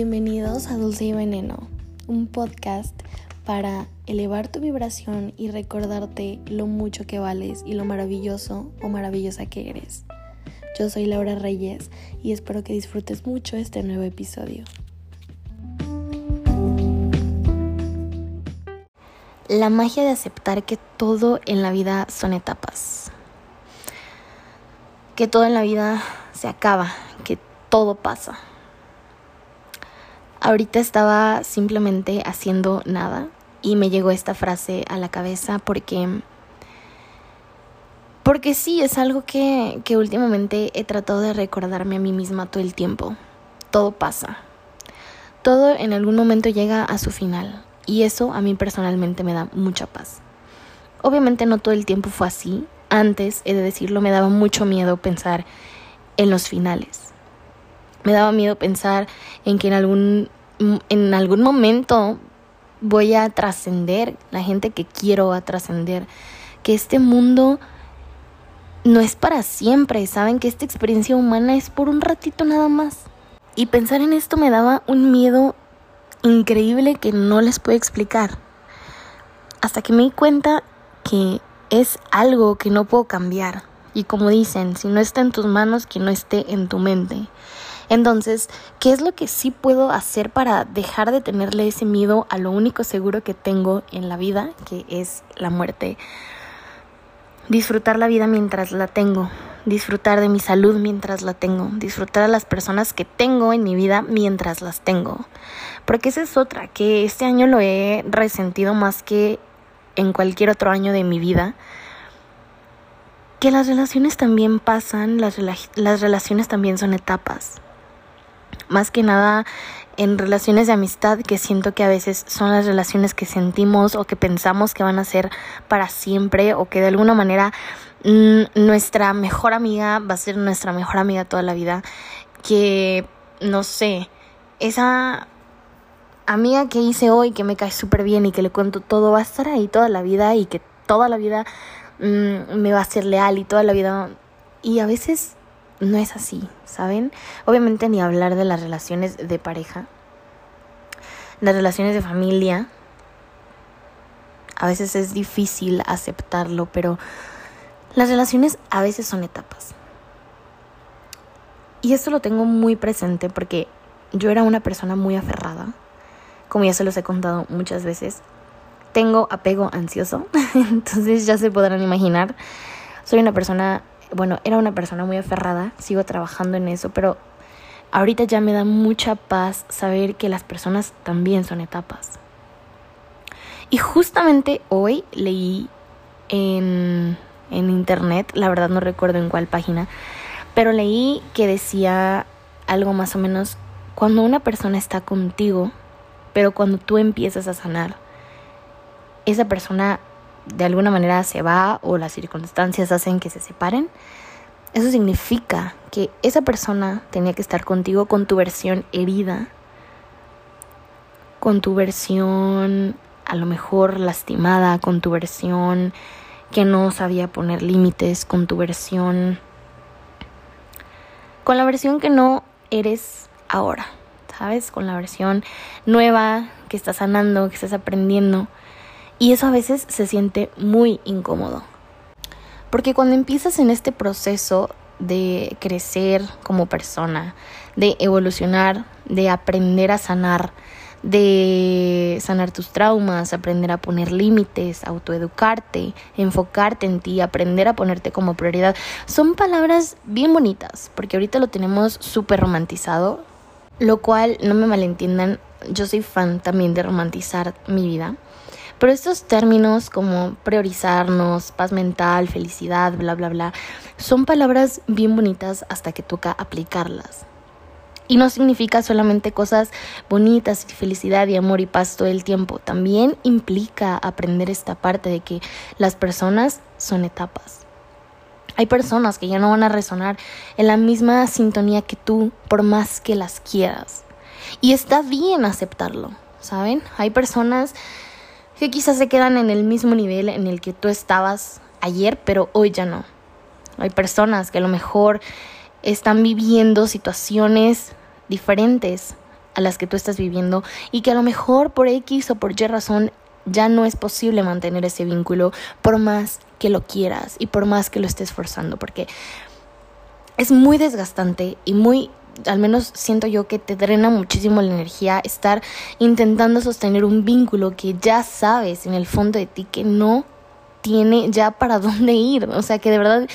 Bienvenidos a Dulce y Veneno, un podcast para elevar tu vibración y recordarte lo mucho que vales y lo maravilloso o maravillosa que eres. Yo soy Laura Reyes y espero que disfrutes mucho este nuevo episodio. La magia de aceptar que todo en la vida son etapas. Que todo en la vida se acaba, que todo pasa Ahorita estaba simplemente haciendo nada y me llegó esta frase a la cabeza porque porque sí, es algo que, que últimamente he tratado de recordarme a mí misma todo el tiempo. Todo pasa. Todo en algún momento llega a su final. Y eso a mí personalmente me da mucha paz. Obviamente no todo el tiempo fue así. Antes, he de decirlo, me daba mucho miedo pensar en los finales. Me daba miedo pensar en que en algún, en algún momento voy a trascender, la gente que quiero a trascender, que este mundo no es para siempre, saben que esta experiencia humana es por un ratito nada más. Y pensar en esto me daba un miedo increíble que no les puedo explicar. Hasta que me di cuenta que es algo que no puedo cambiar. Y como dicen, si no está en tus manos, que no esté en tu mente. Entonces, ¿qué es lo que sí puedo hacer para dejar de tenerle ese miedo a lo único seguro que tengo en la vida, que es la muerte? Disfrutar la vida mientras la tengo, disfrutar de mi salud mientras la tengo, disfrutar a las personas que tengo en mi vida mientras las tengo. Porque esa es otra, que este año lo he resentido más que en cualquier otro año de mi vida que las relaciones también pasan, las, relaciones también son etapas más que nada en relaciones de amistad que siento que a veces son las relaciones que sentimos o que pensamos que van a ser para siempre o que de alguna manera mm, nuestra mejor amiga va a ser nuestra mejor amiga toda la vida que no sé esa amiga que hice hoy que me cae súper bien y que le cuento todo va a estar ahí toda la vida y que toda la vida mm, me va a ser leal y toda la vida. Y a veces no es así, ¿saben? Obviamente ni hablar de las relaciones de pareja, las relaciones de familia. A veces es difícil aceptarlo, pero las relaciones a veces son etapas. Y esto lo tengo muy presente porque yo era una persona muy aferrada, como ya se los he contado muchas veces. Tengo apego ansioso, entonces ya se podrán imaginar. Soy una persona bueno, era una persona muy aferrada, sigo trabajando en eso, pero ahorita ya me da mucha paz saber que las personas también son etapas. Y justamente hoy leí en, en internet, la verdad no recuerdo en cuál página, pero leí que decía algo más o menos, cuando una persona está contigo, pero cuando tú empiezas a sanar, esa persona de alguna manera se va o las circunstancias hacen que se separen, eso significa que esa persona tenía que estar contigo con tu versión herida, con tu versión a lo mejor lastimada, con tu versión que no sabía poner límites, con tu versión, con la versión que no eres ahora, ¿sabes? Con la versión nueva que estás sanando, que estás aprendiendo. Y eso a veces se siente muy incómodo. Porque cuando empiezas en este proceso de crecer como persona, de evolucionar, de aprender a sanar, de sanar tus traumas, aprender a poner límites, autoeducarte, enfocarte en ti, aprender a ponerte como prioridad. Son palabras bien bonitas, porque ahorita lo tenemos súper romantizado, lo cual, no me malentiendan, yo soy fan también de romantizar mi vida. Pero estos términos como priorizarnos, paz mental, felicidad, bla, bla, bla, son palabras bien bonitas hasta que toca aplicarlas. Y no significa solamente cosas bonitas, felicidad y amor y paz todo el tiempo. También implica aprender esta parte de que las personas son etapas. Hay personas que ya no van a resonar en la misma sintonía que tú por más que las quieras. Y está bien aceptarlo, ¿saben? Hay personas que quizás se quedan en el mismo nivel en el que tú estabas ayer, pero hoy ya no. Hay personas que a lo mejor están viviendo situaciones diferentes a las que tú estás viviendo y que a lo mejor por X o por Y razón ya no es posible mantener ese vínculo por más que lo quieras y por más que lo estés forzando, porque es muy desgastante y muy, al menos siento yo que te drena muchísimo la energía estar intentando sostener un vínculo que ya sabes en el fondo de ti que no tiene ya para dónde ir, o sea que de verdad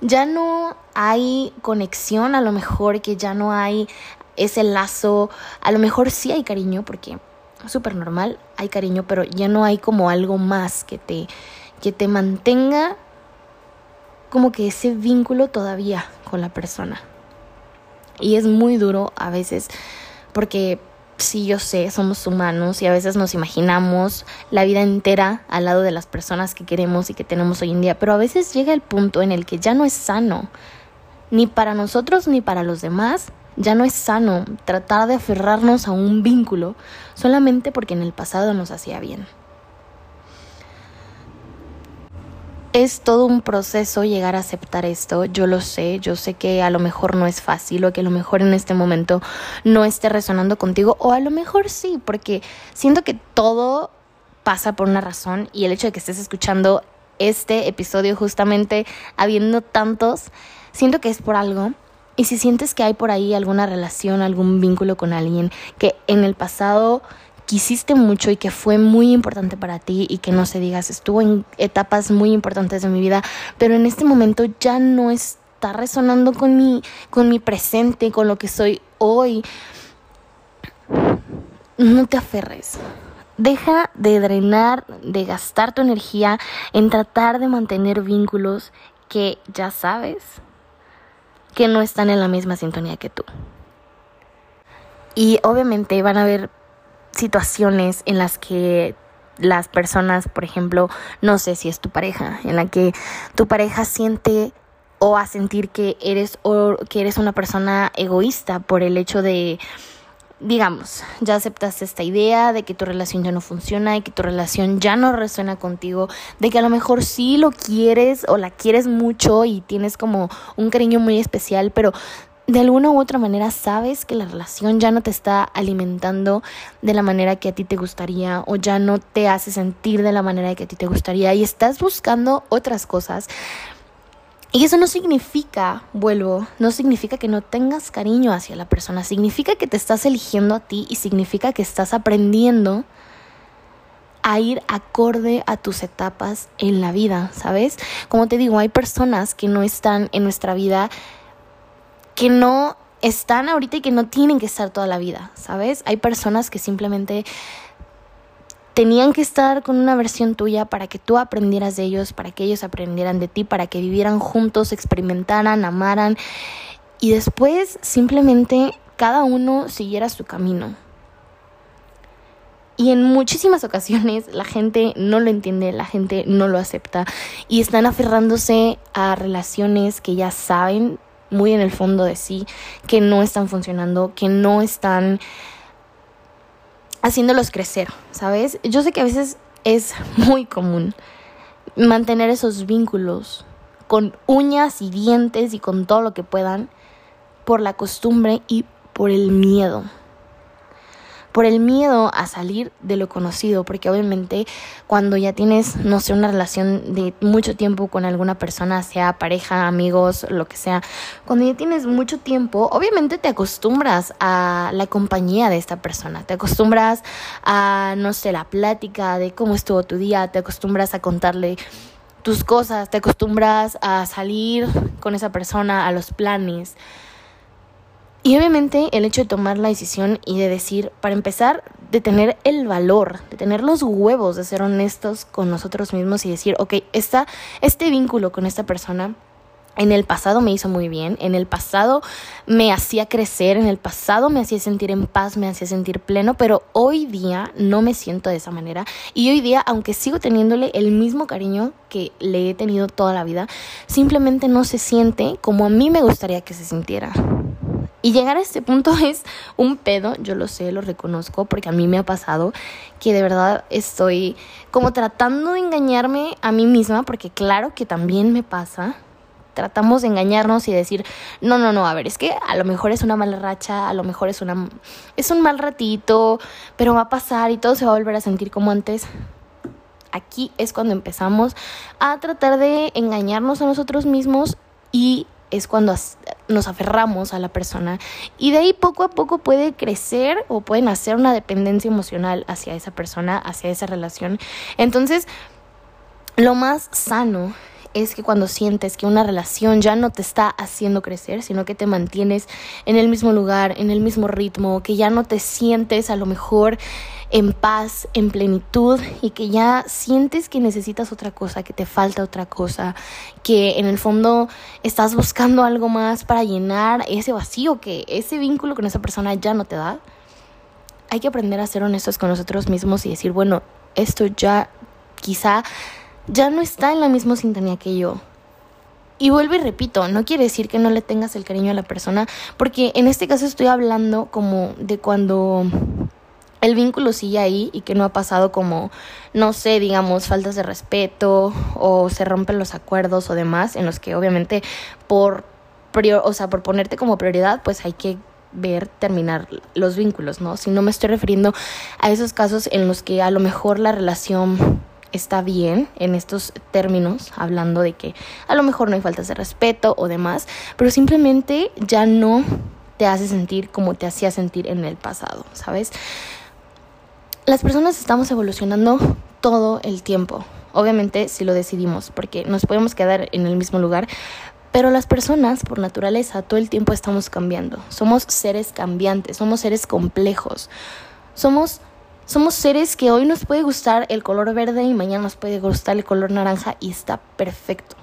ya no hay conexión, a lo mejor que ya no hay ese lazo, a lo mejor sí hay cariño porque súper normal, hay cariño, pero ya no hay como algo más que te, que te mantenga como que ese vínculo todavía con la persona. Y es muy duro a veces porque sí, yo sé, somos humanos y a veces nos imaginamos la vida entera al lado de las personas que queremos y que tenemos hoy en día, pero a veces llega el punto en el que ya no es sano, ni para nosotros ni para los demás, ya no es sano tratar de aferrarnos a un vínculo solamente porque en el pasado nos hacía bien. Es todo un proceso llegar a aceptar esto, yo lo sé, yo sé que a lo mejor no es fácil o que a lo mejor en este momento no esté resonando contigo o a lo mejor sí, porque siento que todo pasa por una razón y el hecho de que estés escuchando este episodio justamente habiendo tantos, siento que es por algo. Y si sientes que hay por ahí alguna relación, algún vínculo con alguien que en el pasado quisiste mucho y que fue muy importante para ti y que no se digas, estuvo en etapas muy importantes de mi vida, pero en este momento ya no está resonando con mi, con mi presente, con lo que soy hoy. No te aferres. Deja de drenar, de gastar tu energía en tratar de mantener vínculos que ya sabes que no están en la misma sintonía que tú. Y obviamente van a haber situaciones en las que las personas, por ejemplo, no sé si es tu pareja, en la que tu pareja siente o a sentir que eres o que eres una persona egoísta por el hecho de digamos, ya aceptaste esta idea de que tu relación ya no funciona y que tu relación ya no resuena contigo, de que a lo mejor sí lo quieres o la quieres mucho y tienes como un cariño muy especial, pero de alguna u otra manera sabes que la relación ya no te está alimentando de la manera que a ti te gustaría o ya no te hace sentir de la manera que a ti te gustaría y estás buscando otras cosas y eso no significa, vuelvo, no significa que no tengas cariño hacia la persona, significa que te estás eligiendo a ti y significa que estás aprendiendo a ir acorde a tus etapas en la vida, ¿sabes? Como te digo, hay personas que no están en nuestra vida, que no están ahorita y que no tienen que estar toda la vida, ¿sabes? Hay personas que simplemente tenían que estar con una versión tuya para que tú aprendieras de ellos, para que ellos aprendieran de ti, para que vivieran juntos, experimentaran, amaran y después simplemente cada uno siguiera su camino. Y en muchísimas ocasiones la gente no lo entiende, la gente no lo acepta y están aferrándose a relaciones que ya saben muy en el fondo de sí que no están funcionando, que no están haciéndolos crecer, ¿sabes? Yo sé que a veces es muy común mantener esos vínculos con uñas y dientes y con todo lo que puedan por la costumbre y por el miedo por el miedo a salir de lo conocido, porque obviamente cuando ya tienes, no sé, una relación de mucho tiempo con alguna persona, sea pareja, amigos, lo que sea, cuando ya tienes mucho tiempo, obviamente te acostumbras a la compañía de esta persona, te acostumbras a, no sé, la plática de cómo estuvo tu día, te acostumbras a contarle tus cosas, te acostumbras a salir con esa persona, a los planes. Y obviamente el hecho de tomar la decisión y de decir, para empezar, de tener el valor, de tener los huevos, de ser honestos con nosotros mismos y decir, ok, esta, este vínculo con esta persona en el pasado me hizo muy bien, en el pasado me hacía crecer, en el pasado me hacía sentir en paz, me hacía sentir pleno, pero hoy día no me siento de esa manera. Y hoy día, aunque sigo teniéndole el mismo cariño que le he tenido toda la vida, simplemente no se siente como a mí me gustaría que se sintiera. Y llegar a este punto es un pedo, yo lo sé, lo reconozco, porque a mí me ha pasado que de verdad estoy como tratando de engañarme a mí misma, porque claro que también me pasa, tratamos de engañarnos y decir, no, no, no, a ver, es que a lo mejor es una mala racha, a lo mejor es una es un mal ratito, pero va a pasar y todo se va a volver a sentir como antes. Aquí es cuando empezamos a tratar de engañarnos a nosotros mismos y es cuando nos aferramos a la persona y de ahí poco a poco puede crecer o pueden hacer una dependencia emocional hacia esa persona, hacia esa relación. Entonces, lo más sano es que cuando sientes que una relación ya no te está haciendo crecer, sino que te mantienes en el mismo lugar, en el mismo ritmo, que ya no te sientes a lo mejor en paz, en plenitud y que ya sientes que necesitas otra cosa, que te falta otra cosa, que en el fondo estás buscando algo más para llenar ese vacío que ese vínculo con esa persona ya no te da. Hay que aprender a ser honestos con nosotros mismos y decir, bueno, esto ya quizá ya no está en la misma sintonía que yo. Y vuelvo y repito, no quiere decir que no le tengas el cariño a la persona, porque en este caso estoy hablando como de cuando el vínculo sigue ahí y que no ha pasado como, no sé, digamos, faltas de respeto o se rompen los acuerdos o demás, en los que obviamente por, o sea, por ponerte como prioridad, pues hay que ver terminar los vínculos, ¿no? Si no me estoy refiriendo a esos casos en los que a lo mejor la relación está bien en estos términos, hablando de que a lo mejor no hay faltas de respeto o demás, pero simplemente ya no te hace sentir como te hacía sentir en el pasado, ¿sabes? Las personas estamos evolucionando todo el tiempo, obviamente si lo decidimos, porque nos podemos quedar en el mismo lugar, pero las personas, por naturaleza, todo el tiempo estamos cambiando. Somos seres cambiantes, somos seres complejos. Somos somos seres que hoy nos puede gustar el color verde y mañana nos puede gustar el color naranja y está perfecto.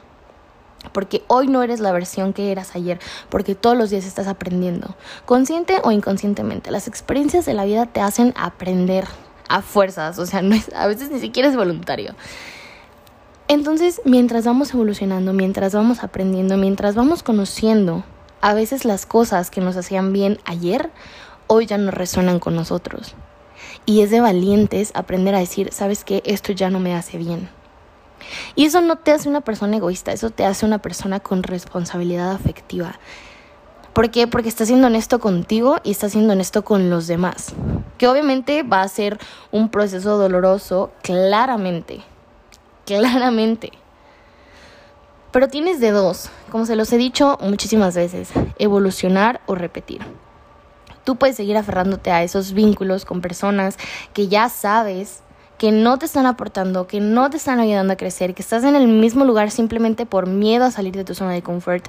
Porque hoy no eres la versión que eras ayer, porque todos los días estás aprendiendo, consciente o inconscientemente. Las experiencias de la vida te hacen aprender a fuerzas, o sea, no es, a veces ni siquiera es voluntario. Entonces, mientras vamos evolucionando, mientras vamos aprendiendo, mientras vamos conociendo, a veces las cosas que nos hacían bien ayer, hoy ya no resuenan con nosotros. Y es de valientes aprender a decir, sabes que esto ya no me hace bien. Y eso no te hace una persona egoísta, eso te hace una persona con responsabilidad afectiva. ¿Por qué? Porque estás siendo honesto contigo y estás siendo honesto con los demás. Que obviamente va a ser un proceso doloroso, claramente. Claramente. Pero tienes de dos, como se los he dicho muchísimas veces, evolucionar o repetir tú puedes seguir aferrándote a esos vínculos con personas que ya sabes que no te están aportando, que no te están ayudando a crecer, que estás en el mismo lugar simplemente por miedo a salir de tu zona de confort.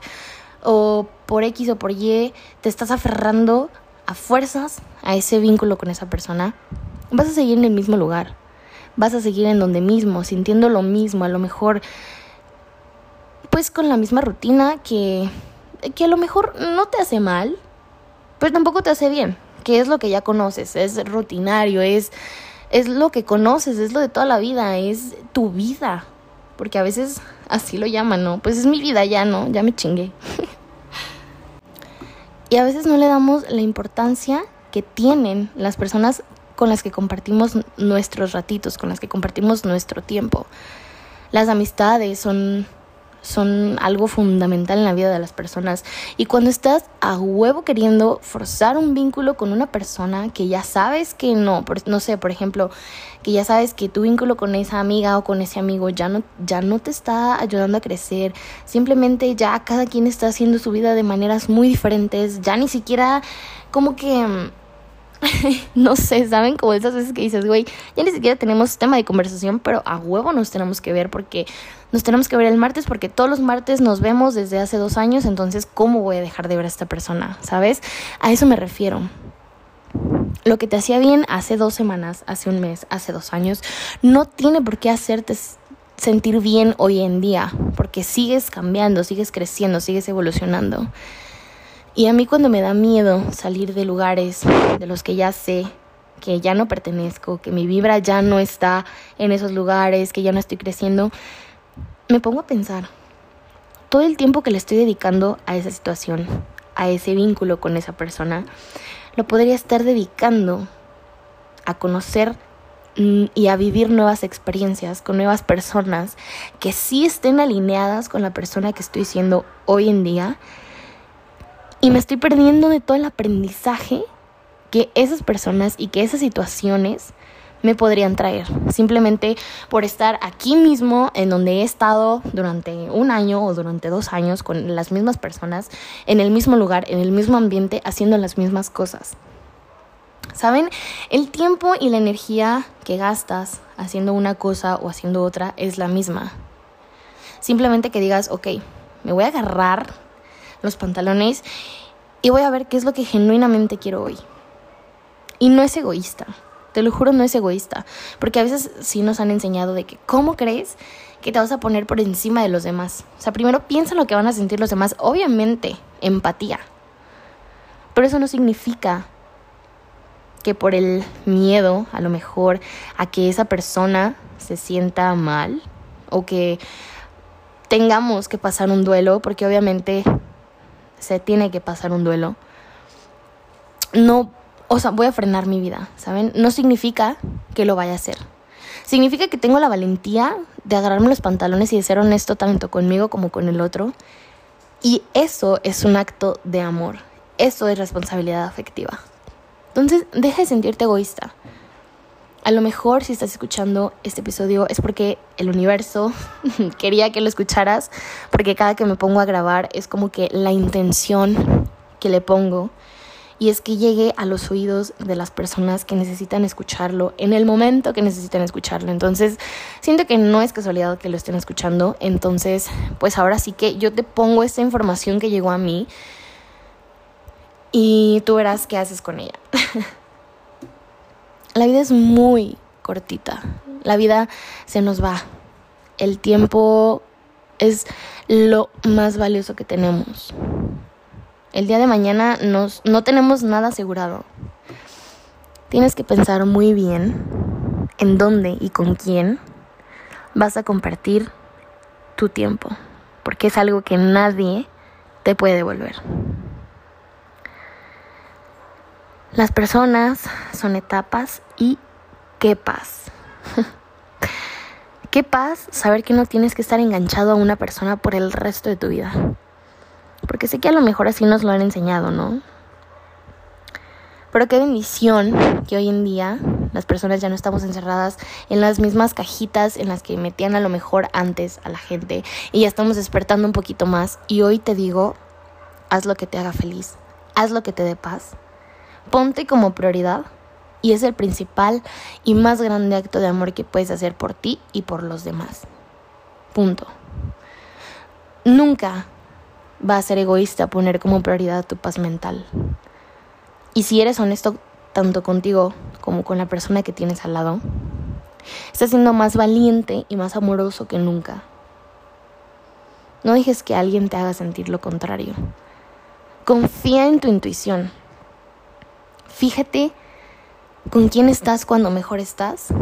O por X o por Y, te estás aferrando a fuerzas a ese vínculo con esa persona, vas a seguir en el mismo lugar, vas a seguir en donde mismo, sintiendo lo mismo, a lo mejor pues con la misma rutina que, que a lo mejor no te hace mal, pero tampoco te hace bien, que es lo que ya conoces, es rutinario, es, es lo que conoces, es lo de toda la vida, es tu vida, porque a veces así lo llaman, ¿no? Pues es mi vida ya, ¿no? Ya me chingué. y a veces no le damos la importancia que tienen las personas con las que compartimos nuestros ratitos, con las que compartimos nuestro tiempo. Las amistades son son algo fundamental en la vida de las personas. Y cuando estás a huevo queriendo forzar un vínculo con una persona que ya sabes que no, no sé, por ejemplo, que ya sabes que tu vínculo con esa amiga o con ese amigo ya no, ya no te está ayudando a crecer, simplemente ya cada quien está haciendo su vida de maneras muy diferentes, ya ni siquiera como que no sé, ¿saben? Como esas veces que dices, güey, ya ni siquiera tenemos tema de conversación, pero a huevo nos tenemos que ver porque nos tenemos que ver el martes porque todos los martes nos vemos desde hace dos años, entonces, ¿cómo voy a dejar de ver a esta persona? ¿Sabes? A eso me refiero. Lo que te hacía bien hace dos semanas, hace un mes, hace dos años, no tiene por qué hacerte sentir bien hoy en día, porque sigues cambiando, sigues creciendo, sigues evolucionando. Y a mí cuando me da miedo salir de lugares de los que ya sé que ya no pertenezco, que mi vibra ya no está en esos lugares, que ya no estoy creciendo, me pongo a pensar todo el tiempo que le estoy dedicando a esa situación, a ese vínculo con esa persona, lo podría estar dedicando a conocer mm, y a vivir nuevas experiencias con nuevas personas que sí estén alineadas con la persona que estoy siendo hoy en día. Y me estoy perdiendo de todo el aprendizaje que esas personas y que esas situaciones me podrían traer. Simplemente por estar aquí mismo, en donde he estado durante un año o durante dos años con las mismas personas, en el mismo lugar, en el mismo ambiente, haciendo las mismas cosas. ¿Saben? El tiempo y la energía que gastas haciendo una cosa o haciendo otra es la misma. Simplemente que digas, ok, me voy a agarrar los pantalones y voy a ver qué es lo que genuinamente quiero hoy. Y no es egoísta, te lo juro, no es egoísta, porque a veces sí nos han enseñado de que, ¿cómo crees que te vas a poner por encima de los demás? O sea, primero piensa lo que van a sentir los demás, obviamente, empatía. Pero eso no significa que por el miedo, a lo mejor, a que esa persona se sienta mal o que tengamos que pasar un duelo, porque obviamente se tiene que pasar un duelo, no, o sea, voy a frenar mi vida, ¿saben? No significa que lo vaya a hacer. Significa que tengo la valentía de agarrarme los pantalones y de ser honesto tanto conmigo como con el otro. Y eso es un acto de amor. Eso es responsabilidad afectiva. Entonces, deja de sentirte egoísta. A lo mejor si estás escuchando este episodio es porque el universo quería que lo escucharas, porque cada que me pongo a grabar es como que la intención que le pongo y es que llegue a los oídos de las personas que necesitan escucharlo en el momento que necesitan escucharlo. Entonces, siento que no es casualidad que lo estén escuchando. Entonces, pues ahora sí que yo te pongo esta información que llegó a mí y tú verás qué haces con ella. la vida es muy cortita. La vida se nos va. El tiempo es lo más valioso que tenemos. El día de mañana nos, no tenemos nada asegurado. Tienes que pensar muy bien en dónde y con quién vas a compartir tu tiempo, porque es algo que nadie te puede devolver. Las personas son etapas y qué paz. qué paz saber que no tienes que estar enganchado a una persona por el resto de tu vida. Porque sé que a lo mejor así nos lo han enseñado, ¿no? Pero qué bendición que hoy en día las personas ya no estamos encerradas en las mismas cajitas en las que metían a lo mejor antes a la gente y ya estamos despertando un poquito más. Y hoy te digo, haz lo que te haga feliz, haz lo que te dé paz ponte como prioridad y es el principal y más grande acto de amor que puedes hacer por ti y por los demás. Punto. Nunca va a ser egoísta poner como prioridad tu paz mental. Y si eres honesto tanto contigo como con la persona que tienes al lado, estás siendo más valiente y más amoroso que nunca. No dejes que alguien te haga sentir lo contrario. Confía en tu intuición. Fíjate con quién estás cuando mejor estás.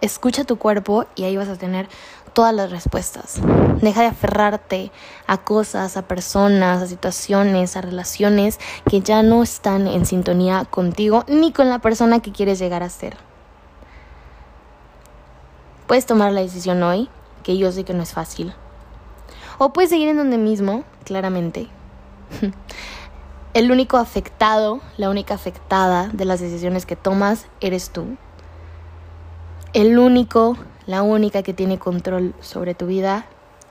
Escucha tu cuerpo y ahí vas a tener todas las respuestas. Deja de aferrarte a cosas, a personas, a situaciones, a relaciones que ya no están en sintonía contigo ni con la persona que quieres llegar a ser. Puedes tomar la decisión hoy, que yo sé que no es fácil. O puedes seguir en donde mismo, claramente. El único afectado, la única afectada de las decisiones que tomas eres tú. El único, la única que tiene control sobre tu vida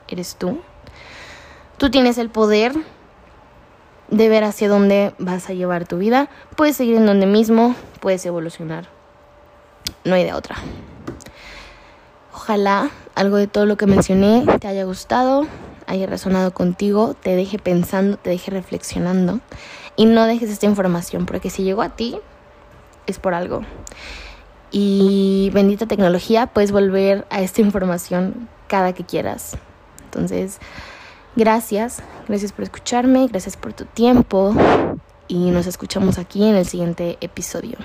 eres tú. Tú tienes el poder de ver hacia dónde vas a llevar tu vida. Puedes seguir en donde mismo, puedes evolucionar. No hay de otra. Ojalá algo de todo lo que mencioné te haya gustado haya resonado contigo, te deje pensando, te deje reflexionando y no dejes esta información porque si llegó a ti es por algo. Y bendita tecnología, puedes volver a esta información cada que quieras. Entonces, gracias, gracias por escucharme, gracias por tu tiempo y nos escuchamos aquí en el siguiente episodio.